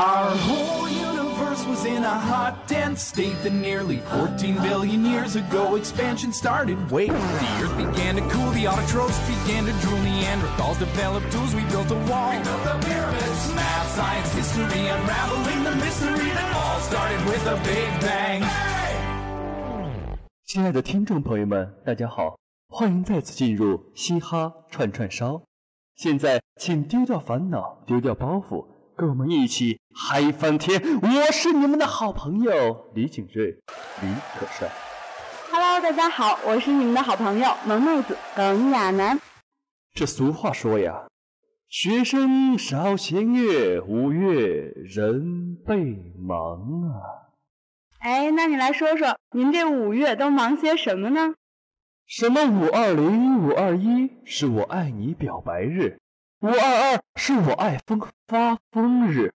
Our whole universe was in a hot, dense state that nearly 14 billion years ago expansion started. Wait, the earth began to cool, the autotrophs began to drool, Neanderthals developed tools, we built a wall. We built the pyramids, math, science, history, unraveling the mystery that all started with a big bang. 亲爱的听众朋友们，大家好，欢迎再次进入嘻哈串串烧。现在，请丢掉烦恼，丢掉包袱， 跟我们一起嗨翻天！我是你们的好朋友李景瑞，李可帅。Hello，大家好，我是你们的好朋友萌妹子耿亚楠。这俗话说呀，学生少闲月，五月人倍忙啊。哎，那你来说说，您这五月都忙些什么呢？什么五二零、五二一是我爱你表白日，五二二是我爱疯发疯日，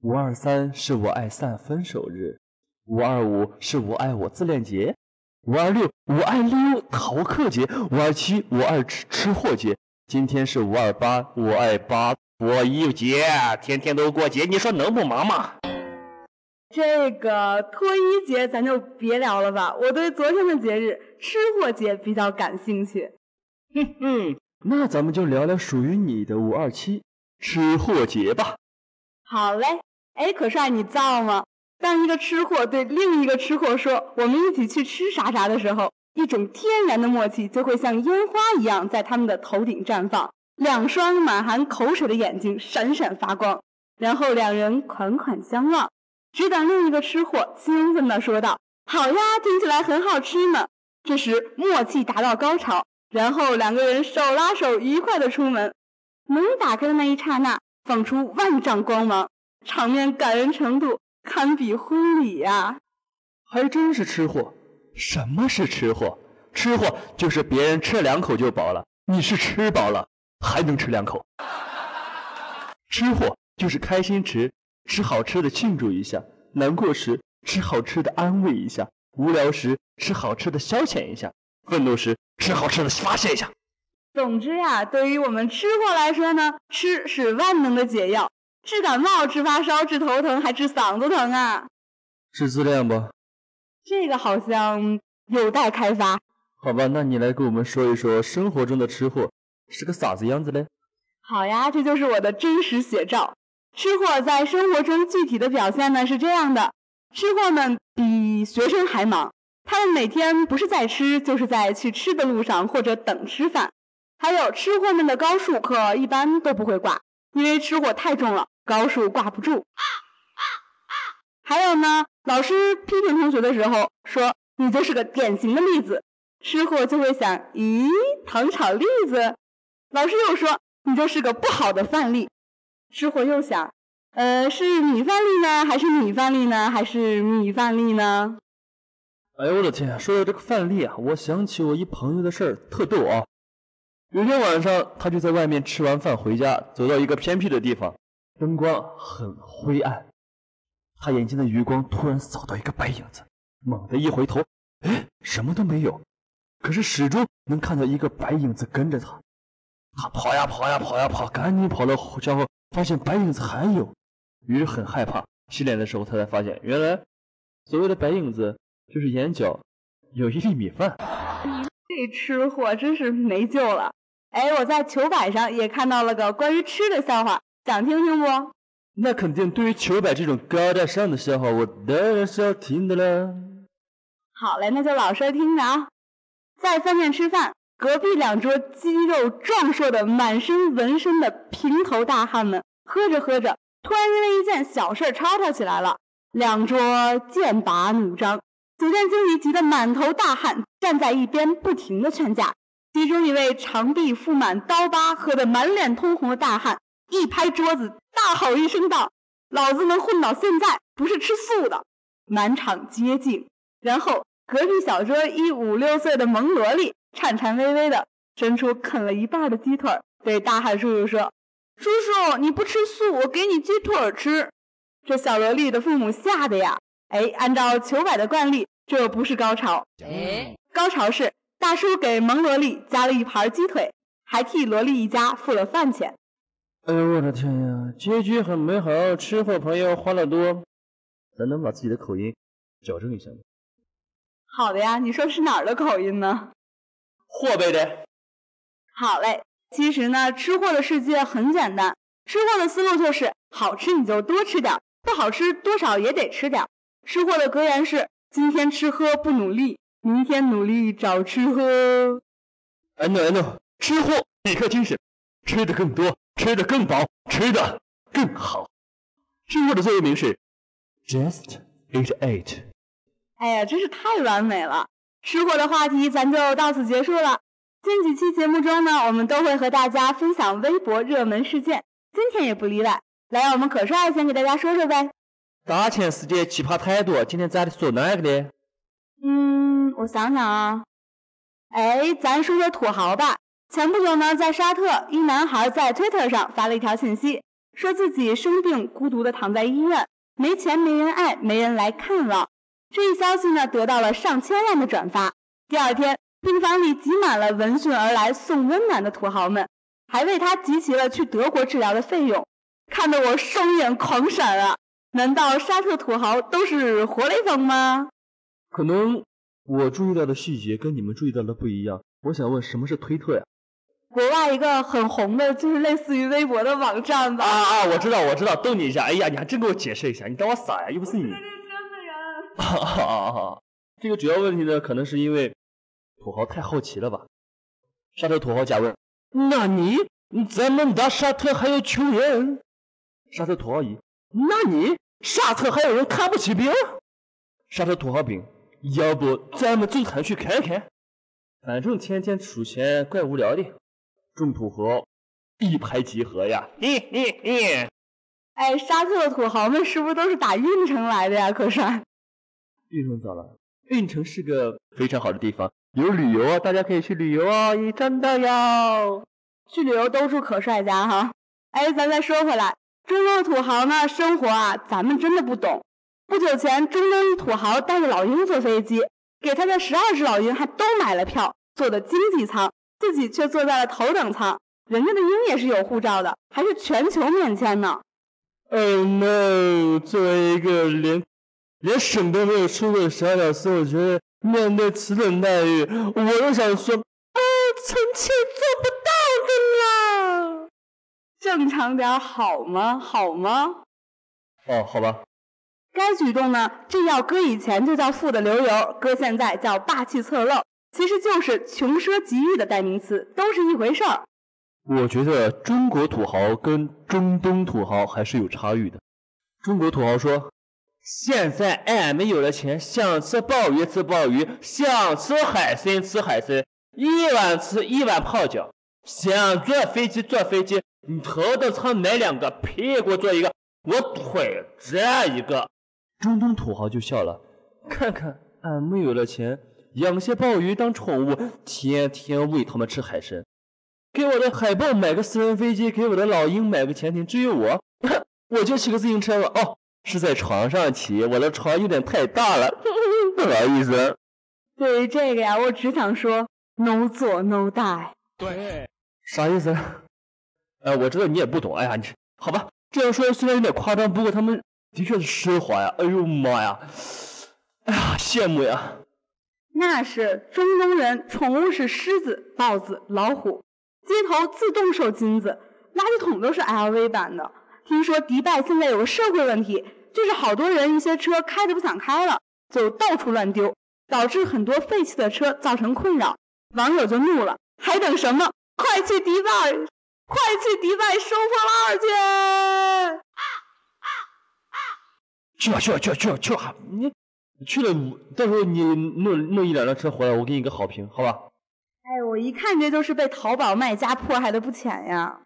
五二三是我爱散分手日，五二五是我爱我自恋节，五二六我爱溜逃课节，五二七我爱吃吃货节，今天是五二八，我爱八我一节，天天都过节，你说能不忙吗？这个脱衣节咱就别聊了吧，我对昨天的节日吃货节比较感兴趣。哼哼，那咱们就聊聊属于你的五二七吃货节吧。好嘞，哎，可帅，你造吗？当一个吃货对另一个吃货说“我们一起去吃啥啥”的时候，一种天然的默契就会像烟花一样在他们的头顶绽放，两双满含口水的眼睛闪闪发光，然后两人款款相望。只等另一个吃货兴奋地说道：“好呀，听起来很好吃呢。”这时默契达到高潮，然后两个人手拉手愉快地出门。门打开的那一刹那，放出万丈光芒，场面感人程度堪比婚礼呀、还真是吃货。什么是吃货？吃货就是别人吃两口就饱了，你是吃饱了还能吃两口。吃货就是开心时吃好吃的庆祝一下，难过时吃好吃的安慰一下，无聊时吃好吃的消遣一下，愤怒时吃好吃的发泄一下。总之呀，对于我们吃货来说呢，吃是万能的解药，治感冒、治发烧、治头疼，还治嗓子疼啊。是自恋不？这个好像有待开发。好吧，那你来给我们说一说生活中的吃货是个啥子样子嘞？好呀，这就是我的真实写照。吃货在生活中具体的表现呢是这样的：吃货们比学生还忙，他们每天不是在吃，就是在去吃的路上或者等吃饭。还有吃货们的高数课一般都不会挂，因为吃货太重了，高数挂不住。还有呢，老师批评同学的时候说你就是个典型的例子，吃货就会想，咦，糖炒栗子。老师又说你就是个不好的范例，吃货又想，呃，是米饭粒呢，还是米饭粒呢，还是米饭粒呢？哎呦我的天！说到这个范例啊，我想起我一朋友的事儿，特逗啊。有天晚上，他就在外面吃完饭回家，走到一个偏僻的地方，灯光很灰暗。他眼睛的余光突然扫到一个白影子，猛地一回头，哎，什么都没有，可是始终能看到一个白影子跟着他。他跑呀跑呀跑呀跑，赶紧跑到家后，发现白影子还有，于是很害怕。洗脸的时候，他才发现，原来所谓的白影子就是眼角有一粒米饭。这吃货真是没救了。哎，我在糗百上也看到了个关于吃的笑话，想听听不？那肯定，对于糗百这种高大上的笑话，我当然是要听的啦。好嘞，那就老实听着啊。在饭店吃饭，隔壁两桌肌肉壮硕的、满身纹身的平头大汉们，喝着喝着，突然因为一件小事吵吵起来了，两桌剑拔弩张。酒店经理急得满头大汗，站在一边不停的劝架。其中一位长臂覆满刀疤、喝得满脸通红的大汉，一拍桌子，大吼一声道：“老子能混到现在，不是吃素的！”满场皆静。然后隔壁小桌一五六岁的萌萝莉，颤颤巍巍的伸出啃了一半的鸡腿，对大汉叔叔说：“叔叔，你不吃素，我给你鸡腿吃。”这小萝莉的父母吓得呀！哎，按照求百的惯例，这不是高潮，高潮是大叔给萌萝莉加了一盘鸡腿，还替萝莉一家付了饭钱。哎呦我的天呀，结局很美好，吃货朋友欢乐多。咱能把自己的口音矫正一下吗？好的呀，你说是哪儿的口音呢？河北的。好嘞，其实呢，吃货的世界很简单，吃货的思路就是好吃你就多吃点，不好吃多少也得吃点。吃货的格言是：今天吃喝不努力，明天努力找吃喝。I know I know，吃货一颗精神，吃的更多。吃的更饱，吃的更好。吃货的座右铭是 “Just eat it”。哎呀，真是太完美了！吃货的话题咱就到此结束了。近几期节目中呢，我们都会和大家分享微博热门事件，今天也不例外。来，我们可帅先给大家说说呗。大千世界奇葩太多，今天咱说哪个呢？嗯，我想想啊。哎，咱说说土豪吧。前不久呢，在沙特，一男孩在 Twitter 上发了一条信息，说自己生病，孤独的躺在医院，没钱，没人爱，没人来看望。这一消息呢，得到了上千万的转发。第二天，病房里挤满了闻讯而来送温暖的土豪们，还为他集齐了去德国治疗的费用，看得我双眼狂闪啊！难道沙特土豪都是活雷锋吗？可能我注意到的细节跟你们注意到的不一样。我想问，什么是推特呀？国外一个很红的，就是类似于微博的网站吧。啊啊！我知道，我知道，逗你一下。哎呀，你还真给我解释一下，你当我傻呀？又不是你。这个圈子人。哈哈哈！这个主要问题呢，可能是因为土豪太好奇了吧？沙特土豪假问：“那你，咱们打沙特还有穷人？”沙特土豪乙：“那你，沙特还有人看不起兵？”沙特土豪丙：“要不咱们组团去看看？反正天天数钱，怪无聊的。”众土豪一拍即合呀！嘿嘿嘿！哎，沙特的土豪们是不是都是打运城来的呀？可帅！运城咋了？运城是个非常好的地方，有旅游啊，大家可以去旅游啊！真的哟，去旅游都住可帅家哈！哎，咱再说回来，中东土豪呢，生活啊，咱们真的不懂。不久前，中东土豪带着老鹰坐飞机，给他的十二只老鹰还都买了票，坐的经济舱。自己却坐在了头等舱，人家的鹰也是有护照的，还是全球免签呢。Oh no！作为一个连连省都没有出过的小屌丝，我觉得面对此等待遇，我都想说，啊，臣妾做不到的啦。正常点好吗？好吗？哦，好吧。该举动呢，这要搁以前就叫富的流油，搁现在叫霸气侧漏。其实就是穷奢极欲的代名词，都是一回事儿。我觉得中国土豪跟中东土豪还是有差异的。中国土豪说：“现在俺们有了钱，想吃鲍鱼吃鲍鱼，想吃海参吃海参，一碗吃一碗泡脚，想坐飞机坐飞机，你头等舱来两个，屁股坐一个，我腿这一个。”中东土豪就笑了：“看看俺们有了钱。”养些鲍鱼当宠物，天天喂它们吃海参。给我的海豹买个私人飞机，给我的老鹰买个潜艇。至于我，我就骑个自行车吧。哦，是在床上骑，我的床有点太大了，不好意思。对于这个呀，我只想说，no 做 no die。对，啥意思？哎，我知道你也不懂。哎呀，你好吧，这样说虽然有点夸张，不过他们的确是奢华呀。哎呦妈呀，哎呀，羡慕呀。那是中东人，宠物是狮子、豹子、老虎，街头自动售金子，垃圾桶都是 LV 版的。听说迪拜现在有个社会问题，就是好多人一些车开着不想开了，就到处乱丢，导致很多废弃的车造成困扰。网友就怒了，还等什么？快去迪拜，快去迪拜收破烂去！去吧去吧去吧去吧去吧，你。去了，到时候你弄弄一两辆车回来，我给你个好评，好吧？哎，我一看这就是被淘宝卖家迫害的不浅呀！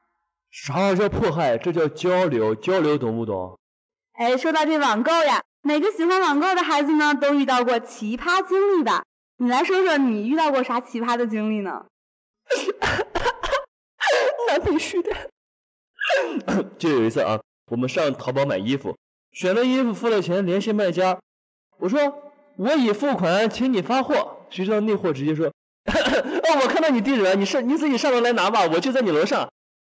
啥叫迫害？这叫交流，交流懂不懂？哎，说到这网购呀，每个喜欢网购的孩子呢，都遇到过奇葩经历吧？你来说说，你遇到过啥奇葩的经历呢？那必须的。就有一次啊，我们上淘宝买衣服，选了衣服，付了钱，联系卖家。我说我已付款，请你发货。谁知道那货直接说：“ 哦，我看到你地址了，你上你自己上楼来拿吧，我就在你楼上。”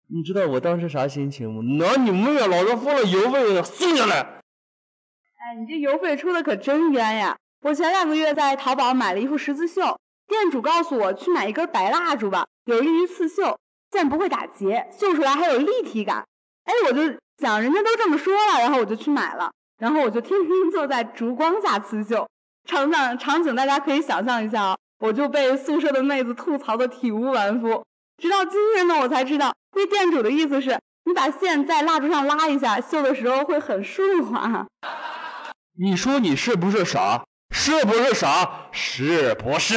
你知道我当时啥心情吗？那你妹啊，老子付了邮费送下来。哎，你这邮费出的可真冤呀！我前两个月在淘宝买了一副十字绣，店主告诉我去买一根白蜡烛吧，有利于刺绣，线不会打结，绣出来还有立体感。哎，我就想人家都这么说了，然后我就去买了，然后我就天天坐在烛光下刺绣。场景场景大家可以想象一下啊，我就被宿舍的妹子吐槽的体无完肤。直到今天呢，我才知道那店主的意思是，你把线在蜡烛上拉一下，绣的时候会很顺滑。你说你是不是傻？是不是傻？是不是？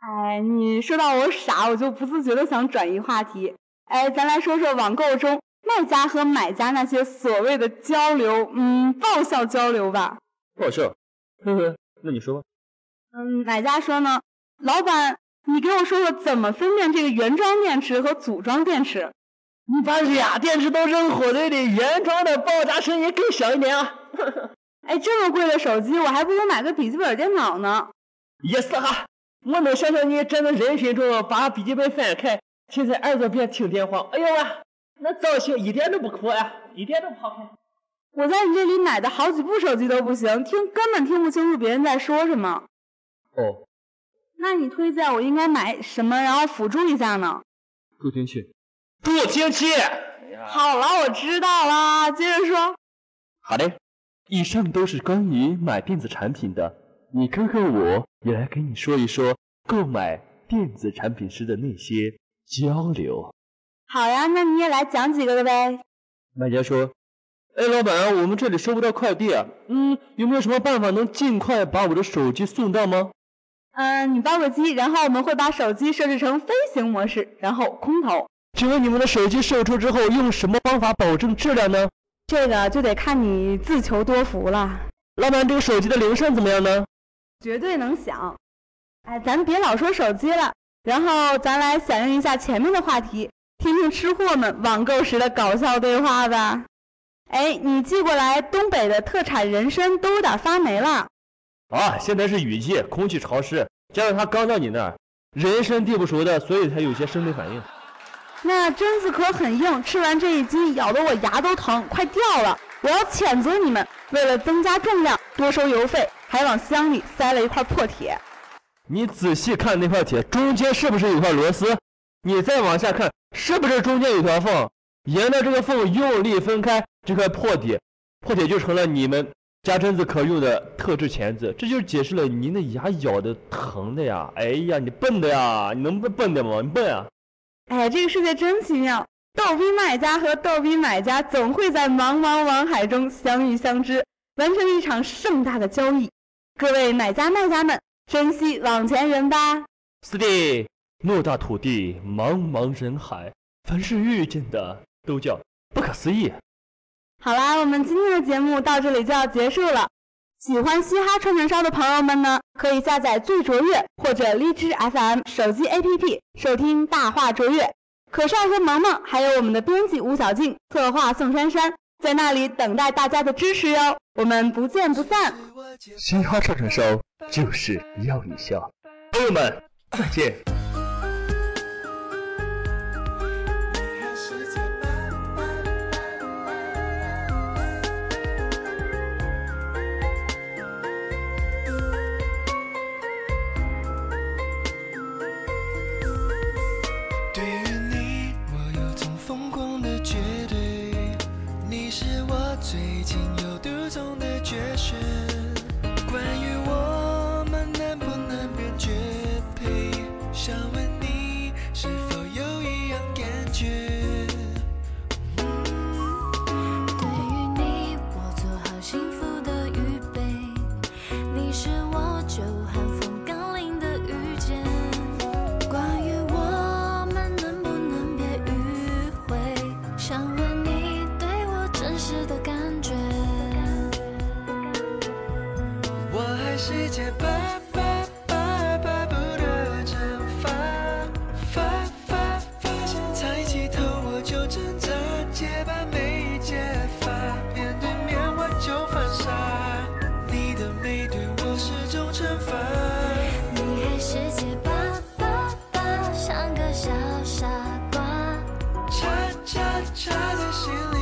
哎，你说到我傻，我就不自觉的想转移话题。哎，咱来说说网购中卖家和买家那些所谓的交流，嗯，爆笑交流吧。爆笑？呵呵，那你说吧。嗯，买家说呢，老板。你给我说说怎么分辨这个原装电池和组装电池？你把俩电池都扔火堆里，原装的爆炸声音更小一点啊！哎，这么贵的手机，我还不如买个笔记本电脑呢。也是哈，我能想象你站在人群中把笔记本翻开，贴在耳朵边听电话。哎呦喂，那造型一点都不酷呀，一点都不好看。我在你这里买的好几部手机都不行，听根本听不清楚别人在说什么。哦。那你推荐我应该买什么，然后辅助一下呢？助听器。助听器。好了，我知道了。接着说。好嘞。以上都是关于买电子产品的，你看看我也来给你说一说购买电子产品时的那些交流。好呀，那你也来讲几个呗。卖家说：“哎，老板，我们这里收不到快递啊，嗯，有没有什么办法能尽快把我的手机送到吗？”嗯，你报个机，然后我们会把手机设置成飞行模式，然后空投。请问你们的手机售出之后用什么方法保证质量呢？这个就得看你自求多福了。老板，这个手机的铃声怎么样呢？绝对能响。哎，咱别老说手机了，然后咱来响应一下前面的话题，听听吃货们网购时的搞笑对话吧。哎，你寄过来东北的特产人参都有点发霉了。啊，现在是雨季，空气潮湿，加上它刚到你那儿，人参地不熟的，所以才有些生理反应。那榛子壳很硬，吃完这一斤，咬得我牙都疼，快掉了。我要谴责你们，为了增加重量，多收邮费，还往箱里塞了一块破铁。你仔细看那块铁，中间是不是有块螺丝？你再往下看，是不是中间有条缝？沿着这个缝用力分开这块破铁，破铁就成了你们。家榛子可用的特制钳子，这就解释了您的牙咬的疼的呀！哎呀，你笨的呀！你能不笨点吗？你笨啊！哎，这个世界真奇妙，逗逼卖家和逗逼买家总会在茫茫网海中相遇相知，完成一场盛大的交易。各位买家卖家们，珍惜网前人吧！四弟，偌大土地，茫茫人海，凡是遇见的都叫不可思议。好啦，我们今天的节目到这里就要结束了。喜欢嘻哈串串烧的朋友们呢，可以下载最卓越或者荔枝 FM 手机 APP 收听大话卓越。可帅和萌萌，还有我们的编辑吴小静，策划宋珊珊，在那里等待大家的支持哟。我们不见不散。嘻哈串串烧就是要你笑，朋友们再见。插在心里。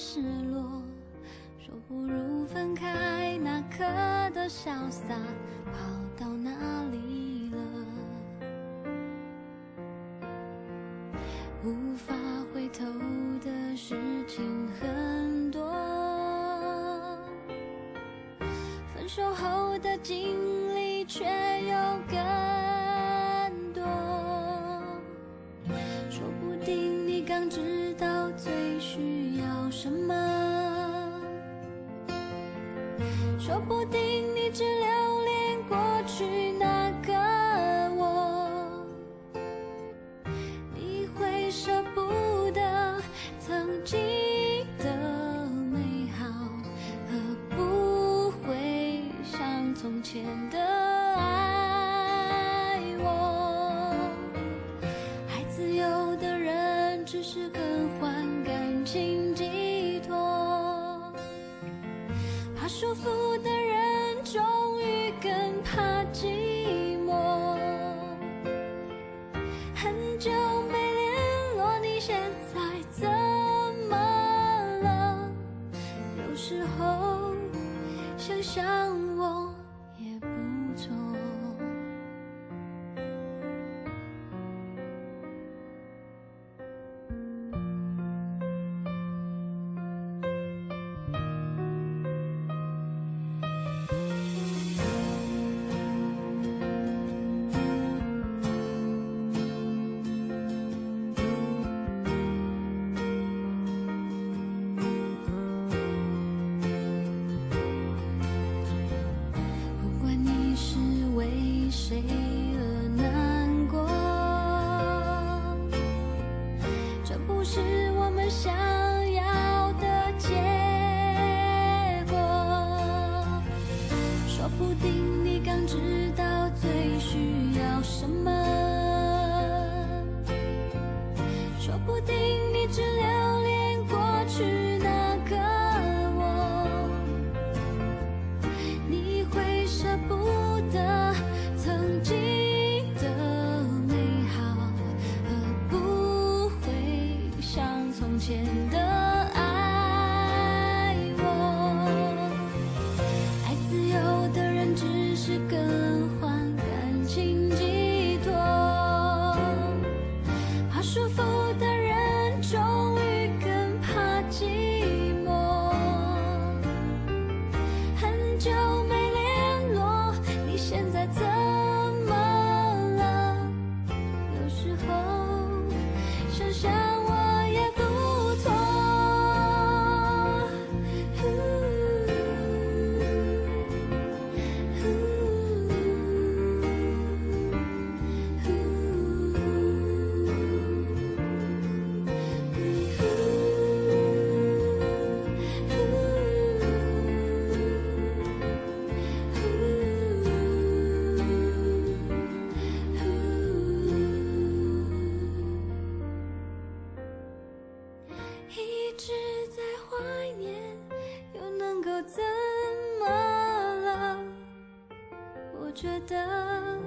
失落，说不如分开。那刻的潇洒，跑到哪里了？无法回头的事情很多，分手后的经历却又更。舒服的人终于更怕寂寞，很久没联络。你现在怎么了？有时候想想我。们想要的结果，说不定你刚知道最需要什么。的